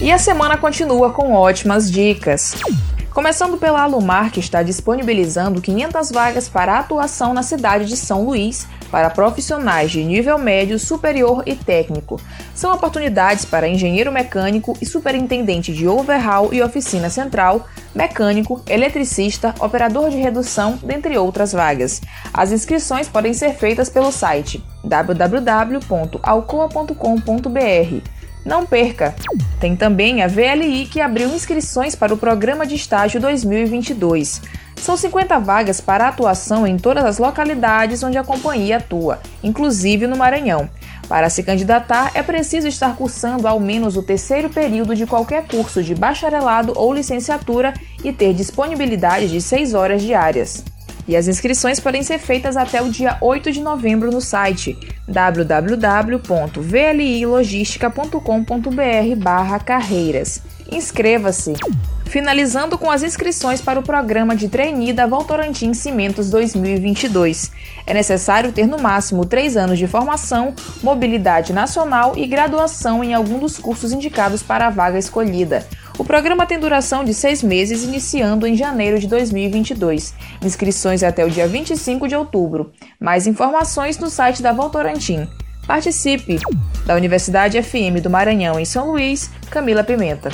E a semana continua com ótimas dicas. Começando pela Alumar, que está disponibilizando 500 vagas para atuação na cidade de São Luís para profissionais de nível médio, superior e técnico. São oportunidades para engenheiro mecânico e superintendente de overhaul e oficina central, mecânico, eletricista, operador de redução, dentre outras vagas. As inscrições podem ser feitas pelo site www.alcoa.com.br não perca! Tem também a VLI que abriu inscrições para o Programa de Estágio 2022. São 50 vagas para atuação em todas as localidades onde a companhia atua, inclusive no Maranhão. Para se candidatar, é preciso estar cursando ao menos o terceiro período de qualquer curso de bacharelado ou licenciatura e ter disponibilidade de 6 horas diárias. E as inscrições podem ser feitas até o dia 8 de novembro no site www.vlilogistica.com.br/carreiras. Inscreva-se! Finalizando com as inscrições para o programa de trainee da Cimentos 2022. É necessário ter no máximo três anos de formação, mobilidade nacional e graduação em algum dos cursos indicados para a vaga escolhida. O programa tem duração de seis meses, iniciando em janeiro de 2022. Inscrições até o dia 25 de outubro. Mais informações no site da Votorantim. Participe! Da Universidade FM do Maranhão, em São Luís, Camila Pimenta.